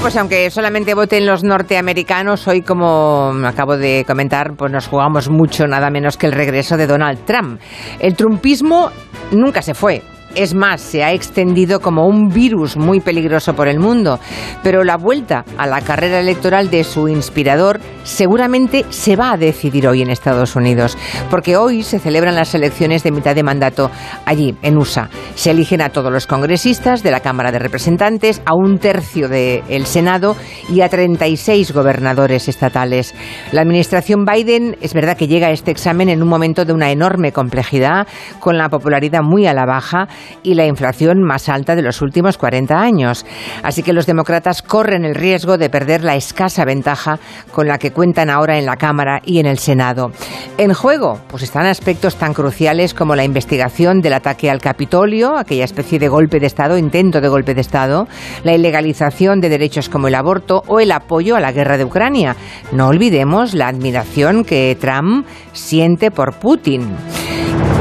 pues aunque solamente voten los norteamericanos, hoy, como acabo de comentar, pues nos jugamos mucho, nada menos que el regreso de Donald Trump. El trumpismo nunca se fue. Es más, se ha extendido como un virus muy peligroso por el mundo. Pero la vuelta a la carrera electoral de su inspirador seguramente se va a decidir hoy en Estados Unidos, porque hoy se celebran las elecciones de mitad de mandato allí, en USA. Se eligen a todos los congresistas de la Cámara de Representantes, a un tercio del Senado y a 36 gobernadores estatales. La administración Biden es verdad que llega a este examen en un momento de una enorme complejidad, con la popularidad muy a la baja y la inflación más alta de los últimos 40 años. Así que los demócratas corren el riesgo de perder la escasa ventaja con la que cuentan ahora en la Cámara y en el Senado. En juego, pues están aspectos tan cruciales como la investigación del ataque al Capitolio, aquella especie de golpe de Estado, intento de golpe de Estado, la ilegalización de derechos como el aborto o el apoyo a la guerra de Ucrania. No olvidemos la admiración que Trump siente por Putin.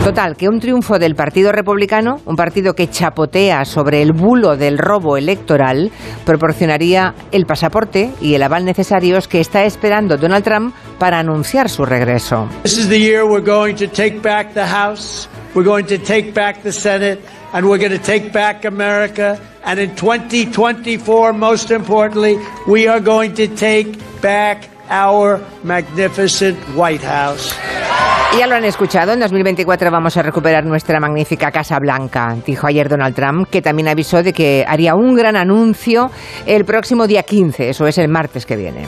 Total, que un triunfo del Partido Republicano, un partido que chapotea sobre el bulo del robo electoral, proporcionaría el pasaporte y el aval necesarios que está esperando Donald Trump para anunciar su regreso. This is the year we're going to take back the House, we're going to take back the Senate, and we're going to take back America. And in 2024, most importantly, we are going to take back our magnificent White House. Ya lo han escuchado, en 2024 vamos a recuperar nuestra magnífica Casa Blanca, dijo ayer Donald Trump, que también avisó de que haría un gran anuncio el próximo día 15, eso es el martes que viene.